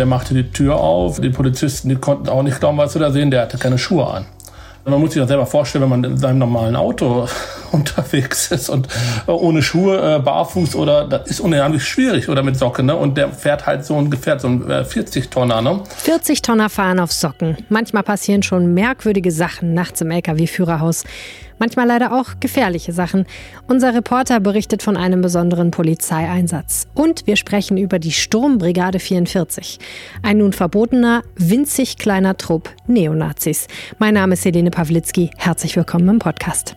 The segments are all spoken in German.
Der machte die Tür auf. Die Polizisten, die konnten auch nicht glauben, was sie da sehen. Der hatte keine Schuhe an. Man muss sich das selber vorstellen, wenn man in seinem normalen Auto unterwegs ist und äh, ohne Schuhe, äh, barfuß oder das ist unheimlich schwierig oder mit Socken. Ne? Und der fährt halt so ein Gefährt, so ein 40-Tonner. Ne? 40 Tonner fahren auf Socken. Manchmal passieren schon merkwürdige Sachen nachts im LKW-Führerhaus. Manchmal leider auch gefährliche Sachen. Unser Reporter berichtet von einem besonderen Polizeieinsatz. Und wir sprechen über die Sturmbrigade 44. Ein nun verbotener, winzig kleiner Trupp Neonazis. Mein Name ist Helene Pawlitzki. Herzlich willkommen im Podcast.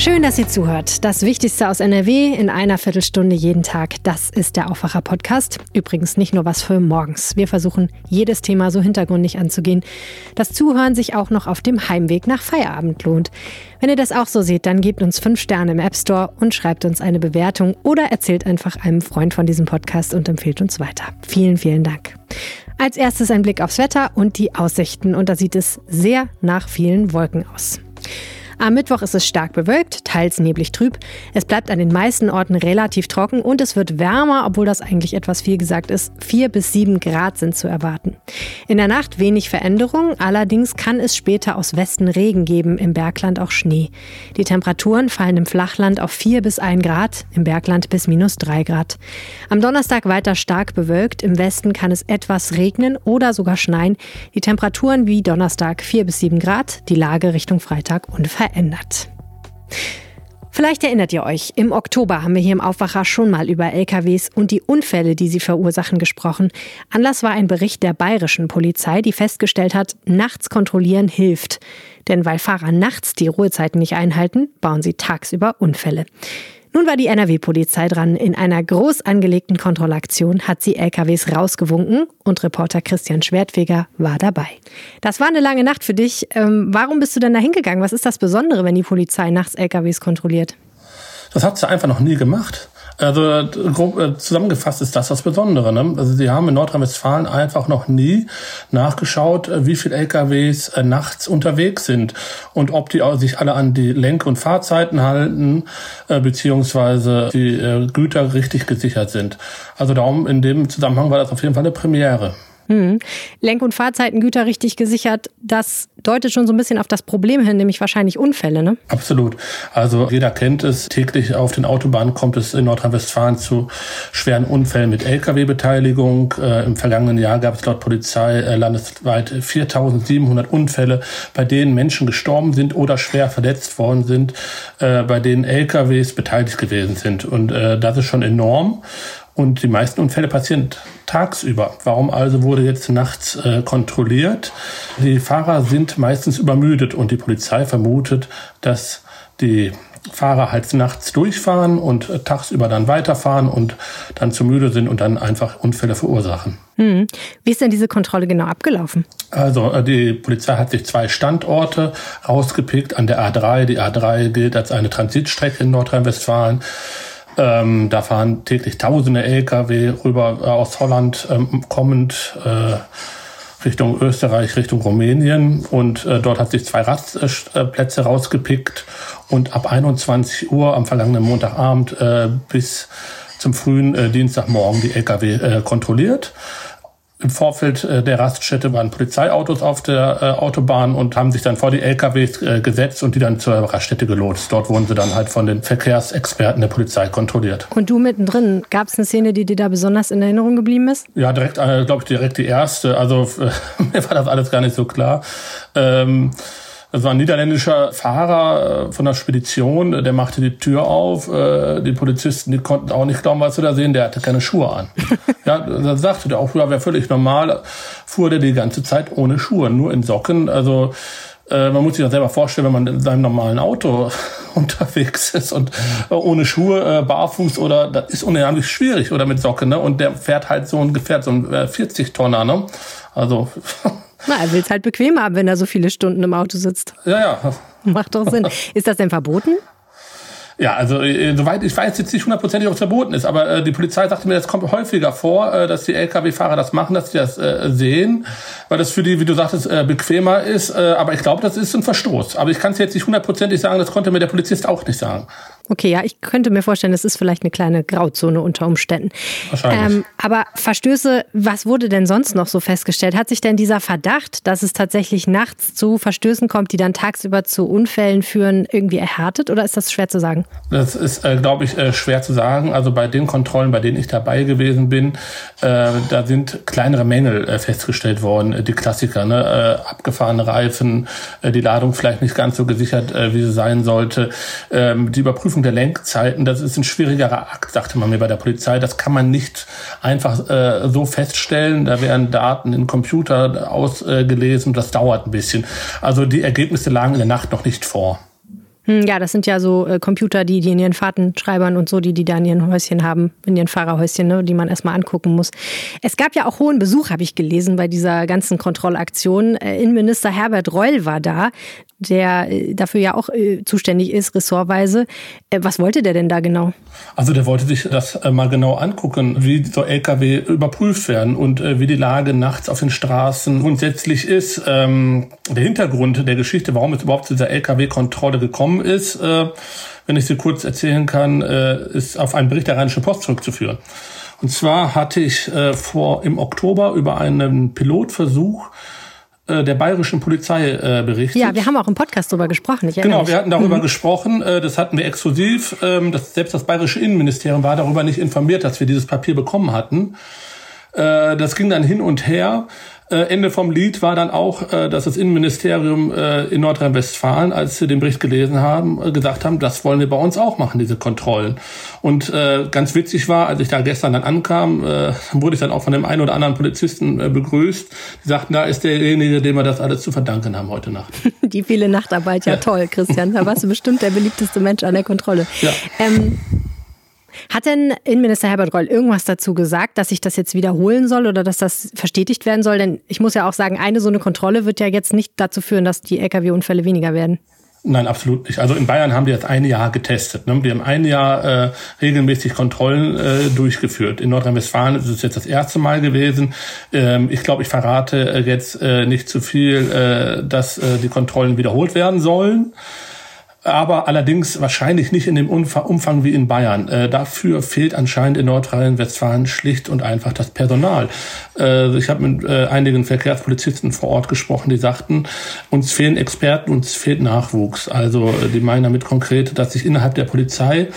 Schön, dass ihr zuhört. Das Wichtigste aus NRW in einer Viertelstunde jeden Tag. Das ist der Aufwacher-Podcast. Übrigens nicht nur was für morgens. Wir versuchen, jedes Thema so hintergründig anzugehen, dass Zuhören sich auch noch auf dem Heimweg nach Feierabend lohnt. Wenn ihr das auch so seht, dann gebt uns fünf Sterne im App Store und schreibt uns eine Bewertung oder erzählt einfach einem Freund von diesem Podcast und empfehlt uns weiter. Vielen, vielen Dank. Als erstes ein Blick aufs Wetter und die Aussichten. Und da sieht es sehr nach vielen Wolken aus. Am Mittwoch ist es stark bewölkt, teils neblig trüb. Es bleibt an den meisten Orten relativ trocken und es wird wärmer, obwohl das eigentlich etwas viel gesagt ist. Vier bis sieben Grad sind zu erwarten. In der Nacht wenig Veränderung, allerdings kann es später aus Westen Regen geben, im Bergland auch Schnee. Die Temperaturen fallen im Flachland auf vier bis ein Grad, im Bergland bis minus drei Grad. Am Donnerstag weiter stark bewölkt, im Westen kann es etwas regnen oder sogar schneien. Die Temperaturen wie Donnerstag vier bis sieben Grad, die Lage Richtung Freitag unverändert verändert. Vielleicht erinnert ihr euch, im Oktober haben wir hier im Aufwacher schon mal über LKWs und die Unfälle, die sie verursachen, gesprochen. Anlass war ein Bericht der bayerischen Polizei, die festgestellt hat, nachts kontrollieren hilft. Denn weil Fahrer nachts die Ruhezeiten nicht einhalten, bauen sie tagsüber Unfälle. Nun war die NRW-Polizei dran. In einer groß angelegten Kontrollaktion hat sie LKWs rausgewunken und Reporter Christian Schwertfeger war dabei. Das war eine lange Nacht für dich. Ähm, warum bist du denn da hingegangen? Was ist das Besondere, wenn die Polizei nachts LKWs kontrolliert? Das hat sie einfach noch nie gemacht. Also grob äh, zusammengefasst ist das das Besondere. Ne? Also sie haben in Nordrhein-Westfalen einfach noch nie nachgeschaut, äh, wie viele LKWs äh, nachts unterwegs sind und ob die sich alle an die Lenk- und Fahrzeiten halten, beziehungsweise die Güter richtig gesichert sind. Also darum in dem Zusammenhang war das auf jeden Fall eine Premiere. Hm. Lenk- und Fahrzeitengüter richtig gesichert, das deutet schon so ein bisschen auf das Problem hin, nämlich wahrscheinlich Unfälle, ne? Absolut. Also jeder kennt es, täglich auf den Autobahnen kommt es in Nordrhein-Westfalen zu schweren Unfällen mit Lkw-Beteiligung. Äh, Im vergangenen Jahr gab es laut Polizei äh, landesweit 4.700 Unfälle, bei denen Menschen gestorben sind oder schwer verletzt worden sind, äh, bei denen Lkws beteiligt gewesen sind. Und äh, das ist schon enorm. Und die meisten Unfälle passieren tagsüber. Warum also wurde jetzt nachts äh, kontrolliert? Die Fahrer sind meistens übermüdet und die Polizei vermutet, dass die Fahrer halt nachts durchfahren und äh, tagsüber dann weiterfahren und dann zu müde sind und dann einfach Unfälle verursachen. Hm. Wie ist denn diese Kontrolle genau abgelaufen? Also äh, die Polizei hat sich zwei Standorte rausgepickt an der A3. Die A3 gilt als eine Transitstrecke in Nordrhein-Westfalen. Ähm, da fahren täglich tausende Lkw rüber äh, aus Holland ähm, kommend äh, Richtung Österreich, Richtung Rumänien. Und äh, dort hat sich zwei Rastplätze rausgepickt. Und ab 21 Uhr am vergangenen Montagabend äh, bis zum frühen äh, Dienstagmorgen die Lkw äh, kontrolliert. Im Vorfeld äh, der Raststätte waren Polizeiautos auf der äh, Autobahn und haben sich dann vor die LKWs äh, gesetzt und die dann zur Raststätte gelotst. Dort wurden sie dann halt von den Verkehrsexperten der Polizei kontrolliert. Und du mittendrin, gab es eine Szene, die dir da besonders in Erinnerung geblieben ist? Ja, direkt, äh, glaube ich, direkt die erste. Also mir war das alles gar nicht so klar. Ähm, das war ein niederländischer Fahrer äh, von der Spedition, der machte die Tür auf. Äh, die Polizisten, die konnten auch nicht glauben, was sie da sehen. Der hatte keine Schuhe an. ja, da sagte der auch, ja, wäre völlig normal. Fuhr der die ganze Zeit ohne Schuhe, nur in Socken. Also äh, man muss sich das selber vorstellen, wenn man in seinem normalen Auto unterwegs ist und ohne Schuhe, barfuß oder das ist unheimlich schwierig oder mit Socken. Ne? Und der fährt halt so ein Gefährt, so ein 40 Tonner. Ne? Also Na, er will es halt bequem haben, wenn er so viele Stunden im Auto sitzt. Ja, ja. Macht doch Sinn. Ist das denn verboten? Ja, also äh, soweit ich weiß jetzt nicht hundertprozentig, ob es verboten ist, aber äh, die Polizei sagte mir, es kommt häufiger vor, äh, dass die Lkw-Fahrer das machen, dass sie das äh, sehen, weil das für die, wie du sagtest, äh, bequemer ist. Äh, aber ich glaube, das ist ein Verstoß. Aber ich kann es jetzt nicht hundertprozentig sagen, das konnte mir der Polizist auch nicht sagen. Okay, ja, ich könnte mir vorstellen, das ist vielleicht eine kleine Grauzone unter Umständen. Wahrscheinlich. Ähm, aber Verstöße, was wurde denn sonst noch so festgestellt? Hat sich denn dieser Verdacht, dass es tatsächlich nachts zu Verstößen kommt, die dann tagsüber zu Unfällen führen, irgendwie erhärtet oder ist das schwer zu sagen? Das ist, äh, glaube ich, äh, schwer zu sagen. Also bei den Kontrollen, bei denen ich dabei gewesen bin, äh, da sind kleinere Mängel äh, festgestellt worden. Die Klassiker, ne? Äh, abgefahrene Reifen, äh, die Ladung vielleicht nicht ganz so gesichert, wie sie sein sollte. Ähm, die Überprüfung Überprüfung der Lenkzeiten, das ist ein schwierigerer Akt, sagte man mir bei der Polizei. Das kann man nicht einfach äh, so feststellen. Da werden Daten in Computer ausgelesen. das dauert ein bisschen. Also die Ergebnisse lagen in der Nacht noch nicht vor. Hm, ja, das sind ja so äh, Computer, die, die in ihren Fahrtenschreibern und so, die die da in ihren Häuschen haben, in ihren Fahrerhäuschen, ne, die man erstmal angucken muss. Es gab ja auch hohen Besuch, habe ich gelesen, bei dieser ganzen Kontrollaktion. Äh, Innenminister Herbert Reul war da der äh, dafür ja auch zuständig ist, ressortweise. Was wollte der denn da genau? Also der wollte sich das mal genau angucken, wie so Lkw überprüft werden und wie die Lage nachts auf den Straßen grundsätzlich ist. Ähm, der Hintergrund der Geschichte, warum es überhaupt zu dieser Lkw-Kontrolle gekommen ist, wenn ich sie kurz erzählen kann, ist auf einen Bericht der Rheinischen Post zurückzuführen. Und zwar hatte ich vor im Oktober über einen Pilotversuch äh, der bayerischen Polizei äh, berichtet. Ja, wir haben auch im Podcast darüber gesprochen. Genau, wir hatten darüber mhm. gesprochen. Äh, das hatten wir exklusiv. Ähm, das, selbst das bayerische Innenministerium war darüber nicht informiert, dass wir dieses Papier bekommen hatten. Äh, das ging dann hin und her. Äh, Ende vom Lied war dann auch, äh, dass das Innenministerium äh, in Nordrhein-Westfalen, als sie den Bericht gelesen haben, gesagt haben, das wollen wir bei uns auch machen, diese Kontrollen. Und ganz witzig war, als ich da gestern dann ankam, wurde ich dann auch von dem einen oder anderen Polizisten begrüßt. Die sagten, da ist derjenige, dem wir das alles zu verdanken haben heute Nacht. Die viele Nachtarbeit, ja, ja. toll, Christian. Da warst du bestimmt der beliebteste Mensch an der Kontrolle. Ja. Ähm, hat denn Innenminister Herbert Reul irgendwas dazu gesagt, dass ich das jetzt wiederholen soll oder dass das verstetigt werden soll? Denn ich muss ja auch sagen, eine so eine Kontrolle wird ja jetzt nicht dazu führen, dass die Lkw-Unfälle weniger werden. Nein, absolut nicht. Also in Bayern haben die jetzt ein Jahr getestet. Ne? Die haben ein Jahr äh, regelmäßig Kontrollen äh, durchgeführt. In Nordrhein-Westfalen ist es jetzt das erste Mal gewesen. Ähm, ich glaube, ich verrate äh, jetzt äh, nicht zu viel, äh, dass äh, die Kontrollen wiederholt werden sollen aber allerdings wahrscheinlich nicht in dem Umfang wie in Bayern. Äh, dafür fehlt anscheinend in Nordrhein-Westfalen schlicht und einfach das Personal. Äh, ich habe mit äh, einigen Verkehrspolizisten vor Ort gesprochen, die sagten, uns fehlen Experten, uns fehlt Nachwuchs. Also äh, die meinen damit konkret, dass sich innerhalb der Polizei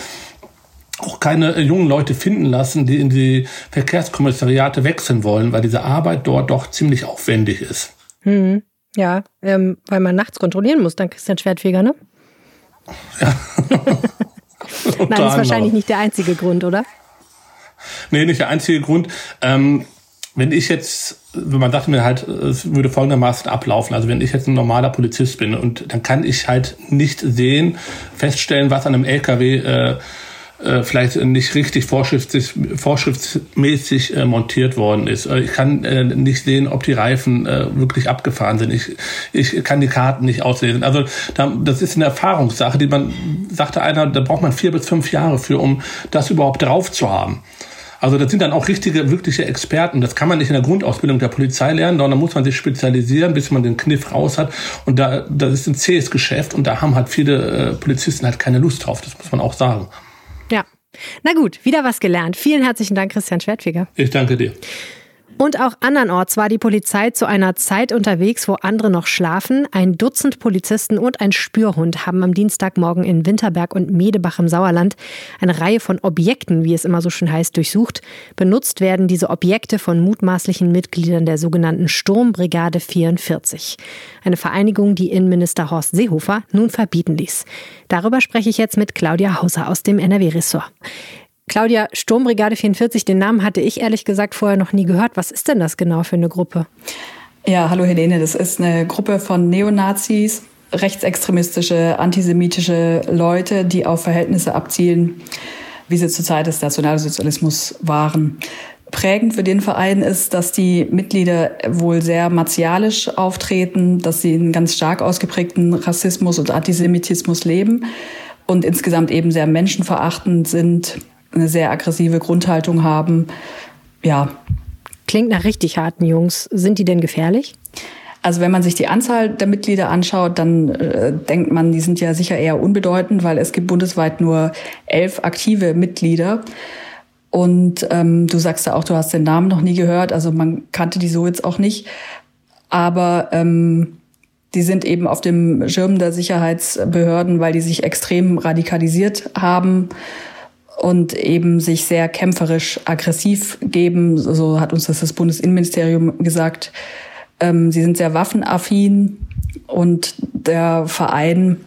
auch keine jungen Leute finden lassen, die in die Verkehrskommissariate wechseln wollen, weil diese Arbeit dort doch ziemlich aufwendig ist. Hm. Ja, ähm, weil man nachts kontrollieren muss, dann Christian Schwertfeger, ne? Ja. Nein, das ist wahrscheinlich nicht der einzige Grund, oder? Nee, nicht der einzige Grund. Ähm, wenn ich jetzt, man dachte mir halt, es würde folgendermaßen ablaufen. Also wenn ich jetzt ein normaler Polizist bin und dann kann ich halt nicht sehen, feststellen, was an einem LKW äh, äh, vielleicht nicht richtig vorschriftsmäßig äh, montiert worden ist. Äh, ich kann äh, nicht sehen, ob die Reifen äh, wirklich abgefahren sind. Ich, ich kann die Karten nicht auslesen. Also da, das ist eine Erfahrungssache, die man, sagte einer, da braucht man vier bis fünf Jahre für, um das überhaupt drauf zu haben. Also das sind dann auch richtige, wirkliche Experten. Das kann man nicht in der Grundausbildung der Polizei lernen, sondern da muss man sich spezialisieren, bis man den Kniff raus hat. Und da, das ist ein zähes Geschäft und da haben halt viele äh, Polizisten halt keine Lust drauf. Das muss man auch sagen. Na gut, wieder was gelernt. Vielen herzlichen Dank, Christian Schwertfeger. Ich danke dir. Und auch andernorts war die Polizei zu einer Zeit unterwegs, wo andere noch schlafen. Ein Dutzend Polizisten und ein Spürhund haben am Dienstagmorgen in Winterberg und Medebach im Sauerland eine Reihe von Objekten, wie es immer so schön heißt, durchsucht. Benutzt werden diese Objekte von mutmaßlichen Mitgliedern der sogenannten Sturmbrigade 44. Eine Vereinigung, die Innenminister Horst Seehofer nun verbieten ließ. Darüber spreche ich jetzt mit Claudia Hauser aus dem NRW-Ressort. Claudia, Sturmbrigade 44, den Namen hatte ich ehrlich gesagt vorher noch nie gehört. Was ist denn das genau für eine Gruppe? Ja, hallo Helene, das ist eine Gruppe von Neonazis, rechtsextremistische, antisemitische Leute, die auf Verhältnisse abzielen, wie sie zur Zeit des Nationalsozialismus waren. Prägend für den Verein ist, dass die Mitglieder wohl sehr martialisch auftreten, dass sie einen ganz stark ausgeprägten Rassismus und Antisemitismus leben und insgesamt eben sehr menschenverachtend sind, eine sehr aggressive Grundhaltung haben. Ja. Klingt nach richtig harten Jungs. Sind die denn gefährlich? Also wenn man sich die Anzahl der Mitglieder anschaut, dann äh, denkt man, die sind ja sicher eher unbedeutend, weil es gibt bundesweit nur elf aktive Mitglieder. Und ähm, du sagst ja auch, du hast den Namen noch nie gehört, also man kannte die so jetzt auch nicht. Aber ähm, die sind eben auf dem Schirm der Sicherheitsbehörden, weil die sich extrem radikalisiert haben und eben sich sehr kämpferisch aggressiv geben. So hat uns das das Bundesinnenministerium gesagt. Ähm, sie sind sehr waffenaffin und der Verein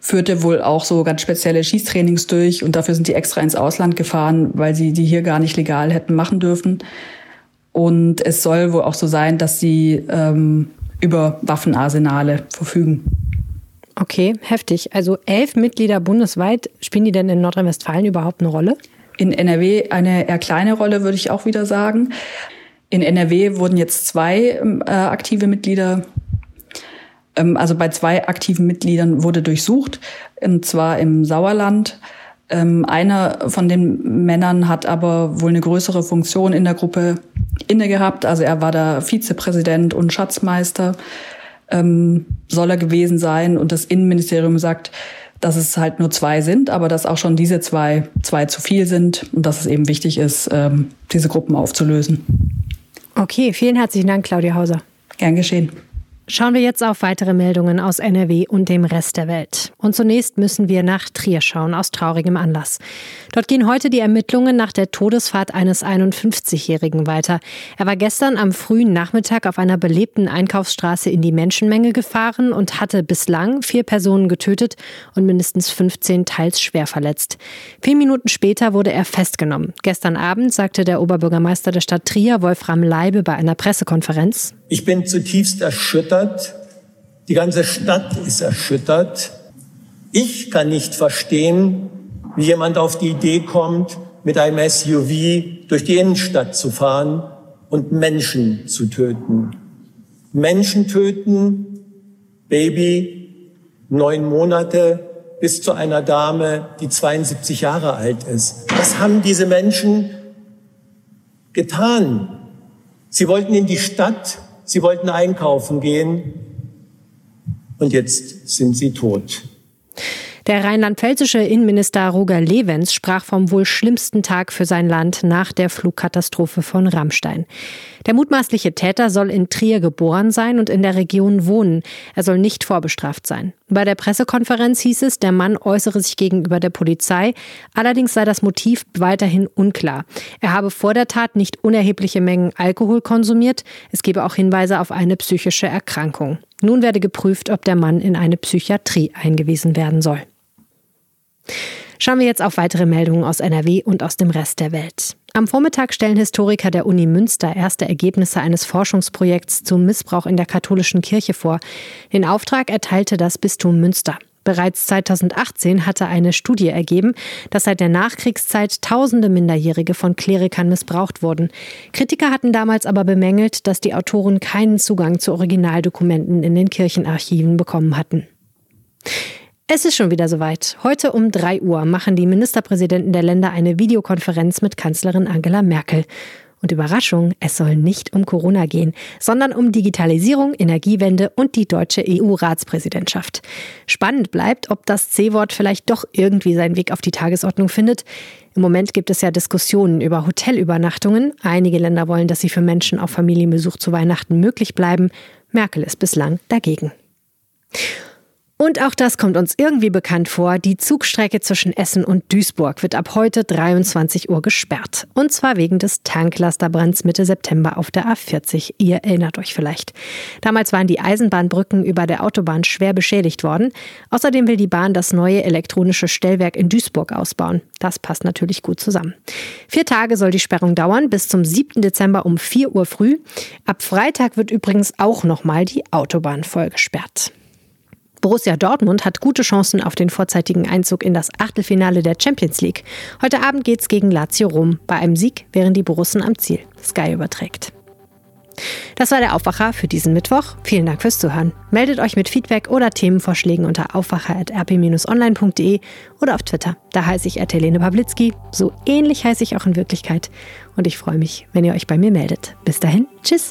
führte wohl auch so ganz spezielle Schießtrainings durch und dafür sind die extra ins Ausland gefahren, weil sie die hier gar nicht legal hätten machen dürfen. Und es soll wohl auch so sein, dass sie ähm, über Waffenarsenale verfügen. Okay, heftig. Also elf Mitglieder bundesweit. Spielen die denn in Nordrhein-Westfalen überhaupt eine Rolle? In NRW eine eher kleine Rolle, würde ich auch wieder sagen. In NRW wurden jetzt zwei äh, aktive Mitglieder, ähm, also bei zwei aktiven Mitgliedern wurde durchsucht, und zwar im Sauerland. Ähm, einer von den Männern hat aber wohl eine größere Funktion in der Gruppe inne gehabt. Also er war da Vizepräsident und Schatzmeister, ähm, soll er gewesen sein. Und das Innenministerium sagt, dass es halt nur zwei sind, aber dass auch schon diese zwei zwei zu viel sind und dass es eben wichtig ist, ähm, diese Gruppen aufzulösen. Okay, vielen herzlichen Dank, Claudia Hauser. Gern geschehen. Schauen wir jetzt auf weitere Meldungen aus NRW und dem Rest der Welt. Und zunächst müssen wir nach Trier schauen, aus traurigem Anlass. Dort gehen heute die Ermittlungen nach der Todesfahrt eines 51-Jährigen weiter. Er war gestern am frühen Nachmittag auf einer belebten Einkaufsstraße in die Menschenmenge gefahren und hatte bislang vier Personen getötet und mindestens 15 teils schwer verletzt. Vier Minuten später wurde er festgenommen. Gestern Abend sagte der Oberbürgermeister der Stadt Trier, Wolfram Leibe, bei einer Pressekonferenz, ich bin zutiefst erschüttert. Die ganze Stadt ist erschüttert. Ich kann nicht verstehen, wie jemand auf die Idee kommt, mit einem SUV durch die Innenstadt zu fahren und Menschen zu töten. Menschen töten, Baby, neun Monate, bis zu einer Dame, die 72 Jahre alt ist. Was haben diese Menschen getan? Sie wollten in die Stadt, Sie wollten einkaufen gehen und jetzt sind sie tot. Der rheinland-pfälzische Innenminister Roger Levens sprach vom wohl schlimmsten Tag für sein Land nach der Flugkatastrophe von Rammstein. Der mutmaßliche Täter soll in Trier geboren sein und in der Region wohnen. Er soll nicht vorbestraft sein. Bei der Pressekonferenz hieß es, der Mann äußere sich gegenüber der Polizei. Allerdings sei das Motiv weiterhin unklar. Er habe vor der Tat nicht unerhebliche Mengen Alkohol konsumiert. Es gebe auch Hinweise auf eine psychische Erkrankung. Nun werde geprüft, ob der Mann in eine Psychiatrie eingewiesen werden soll. Schauen wir jetzt auf weitere Meldungen aus NRW und aus dem Rest der Welt. Am Vormittag stellen Historiker der Uni Münster erste Ergebnisse eines Forschungsprojekts zum Missbrauch in der katholischen Kirche vor. Den Auftrag erteilte das Bistum Münster. Bereits 2018 hatte eine Studie ergeben, dass seit der Nachkriegszeit tausende Minderjährige von Klerikern missbraucht wurden. Kritiker hatten damals aber bemängelt, dass die Autoren keinen Zugang zu Originaldokumenten in den Kirchenarchiven bekommen hatten. Es ist schon wieder soweit. Heute um 3 Uhr machen die Ministerpräsidenten der Länder eine Videokonferenz mit Kanzlerin Angela Merkel. Und Überraschung, es soll nicht um Corona gehen, sondern um Digitalisierung, Energiewende und die deutsche EU-Ratspräsidentschaft. Spannend bleibt, ob das C-Wort vielleicht doch irgendwie seinen Weg auf die Tagesordnung findet. Im Moment gibt es ja Diskussionen über Hotelübernachtungen. Einige Länder wollen, dass sie für Menschen auf Familienbesuch zu Weihnachten möglich bleiben. Merkel ist bislang dagegen. Und auch das kommt uns irgendwie bekannt vor. Die Zugstrecke zwischen Essen und Duisburg wird ab heute 23 Uhr gesperrt. Und zwar wegen des Tanklasterbrands Mitte September auf der A40. Ihr erinnert euch vielleicht. Damals waren die Eisenbahnbrücken über der Autobahn schwer beschädigt worden. Außerdem will die Bahn das neue elektronische Stellwerk in Duisburg ausbauen. Das passt natürlich gut zusammen. Vier Tage soll die Sperrung dauern, bis zum 7. Dezember um 4 Uhr früh. Ab Freitag wird übrigens auch nochmal die Autobahn voll gesperrt. Borussia Dortmund hat gute Chancen auf den vorzeitigen Einzug in das Achtelfinale der Champions League. Heute Abend geht's gegen Lazio Rom. Bei einem Sieg wären die Borussen am Ziel. Sky überträgt. Das war der Aufwacher für diesen Mittwoch. Vielen Dank fürs Zuhören. Meldet euch mit Feedback oder Themenvorschlägen unter aufwacher.rp-online.de oder auf Twitter. Da heiße ich Helene Pawlitzki. So ähnlich heiße ich auch in Wirklichkeit. Und ich freue mich, wenn ihr euch bei mir meldet. Bis dahin, tschüss.